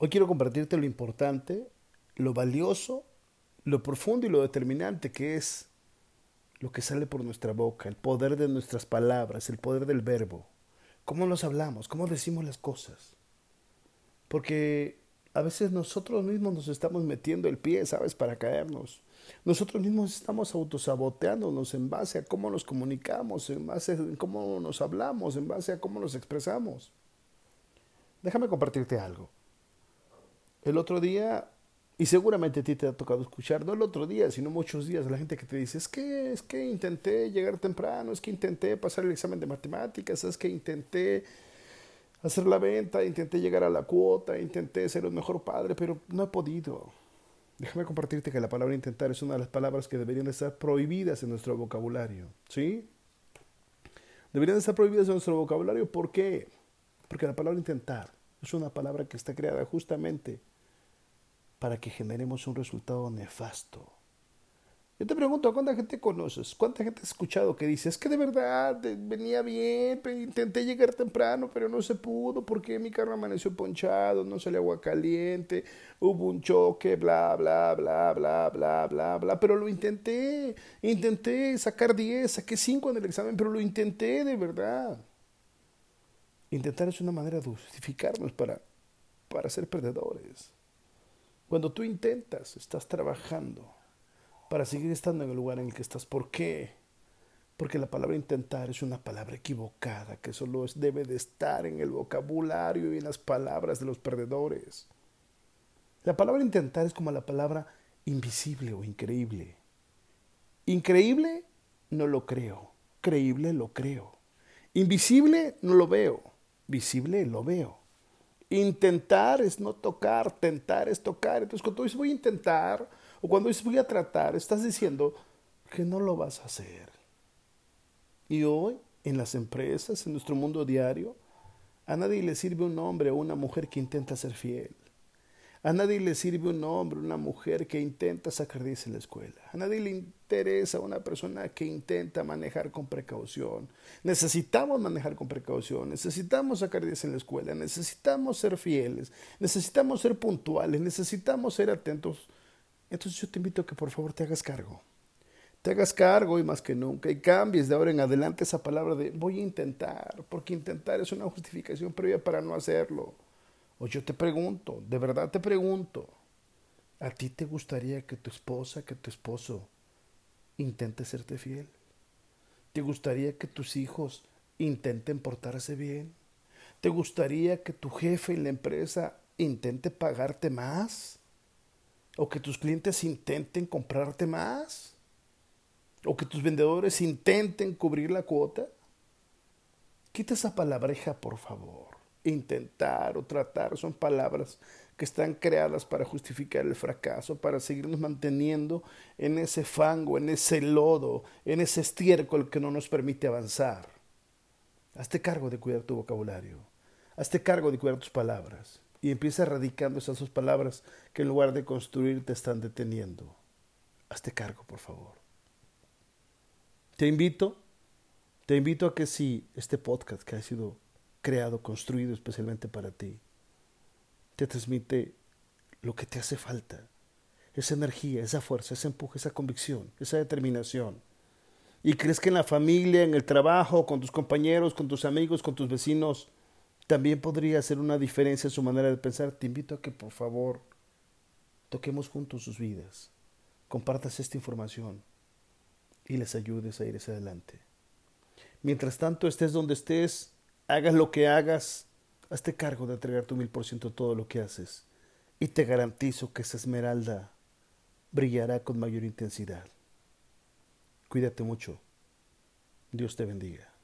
Hoy quiero compartirte lo importante, lo valioso, lo profundo y lo determinante que es lo que sale por nuestra boca, el poder de nuestras palabras, el poder del verbo, cómo nos hablamos, cómo decimos las cosas. Porque a veces nosotros mismos nos estamos metiendo el pie, ¿sabes?, para caernos. Nosotros mismos estamos autosaboteándonos en base a cómo nos comunicamos, en base a cómo nos hablamos, en base a cómo nos expresamos. Déjame compartirte algo. El otro día, y seguramente a ti te ha tocado escuchar, no el otro día, sino muchos días, la gente que te dice, es que, es que intenté llegar temprano, es que intenté pasar el examen de matemáticas, es que intenté hacer la venta, intenté llegar a la cuota, intenté ser un mejor padre, pero no he podido. Déjame compartirte que la palabra intentar es una de las palabras que deberían estar prohibidas en nuestro vocabulario, ¿sí? Deberían estar prohibidas en nuestro vocabulario, ¿por qué? Porque la palabra intentar es una palabra que está creada justamente para que generemos un resultado nefasto. Yo te pregunto, ¿cuánta gente conoces? ¿Cuánta gente has escuchado que dice, es que de verdad venía bien, intenté llegar temprano, pero no se pudo porque mi carro amaneció ponchado, no sale agua caliente, hubo un choque, bla, bla, bla, bla, bla, bla, bla, pero lo intenté, intenté sacar 10, saqué 5 en el examen, pero lo intenté de verdad. Intentar es una manera de justificarnos para, para ser perdedores. Cuando tú intentas, estás trabajando para seguir estando en el lugar en el que estás. ¿Por qué? Porque la palabra intentar es una palabra equivocada que solo debe de estar en el vocabulario y en las palabras de los perdedores. La palabra intentar es como la palabra invisible o increíble. Increíble no lo creo. Creíble lo creo. Invisible no lo veo visible lo veo. Intentar es no tocar, tentar es tocar. Entonces cuando dices voy a intentar o cuando dices voy a tratar, estás diciendo que no lo vas a hacer. Y hoy en las empresas, en nuestro mundo diario, a nadie le sirve un hombre o una mujer que intenta ser fiel. A nadie le sirve un hombre, una mujer que intenta sacar 10 en la escuela. A nadie le interesa una persona que intenta manejar con precaución. Necesitamos manejar con precaución, necesitamos sacar 10 en la escuela, necesitamos ser fieles, necesitamos ser puntuales, necesitamos ser atentos. Entonces yo te invito a que por favor te hagas cargo. Te hagas cargo y más que nunca y cambies de ahora en adelante esa palabra de voy a intentar, porque intentar es una justificación previa para no hacerlo. O yo te pregunto, de verdad te pregunto, ¿a ti te gustaría que tu esposa, que tu esposo intente serte fiel? ¿Te gustaría que tus hijos intenten portarse bien? ¿Te gustaría que tu jefe en la empresa intente pagarte más? ¿O que tus clientes intenten comprarte más? ¿O que tus vendedores intenten cubrir la cuota? Quita esa palabreja, por favor intentar o tratar son palabras que están creadas para justificar el fracaso, para seguirnos manteniendo en ese fango, en ese lodo, en ese estiércol que no nos permite avanzar. Hazte cargo de cuidar tu vocabulario, hazte cargo de cuidar tus palabras y empieza erradicando esas dos palabras que en lugar de construir te están deteniendo. Hazte cargo, por favor. Te invito, te invito a que si este podcast que ha sido creado, construido especialmente para ti. Te transmite lo que te hace falta, esa energía, esa fuerza, ese empuje, esa convicción, esa determinación. Y crees que en la familia, en el trabajo, con tus compañeros, con tus amigos, con tus vecinos, también podría hacer una diferencia en su manera de pensar. Te invito a que por favor toquemos juntos sus vidas, compartas esta información y les ayudes a ir hacia adelante. Mientras tanto, estés donde estés, hagas lo que hagas, hazte cargo de entregar tu mil por ciento todo lo que haces y te garantizo que esa esmeralda brillará con mayor intensidad. Cuídate mucho. Dios te bendiga.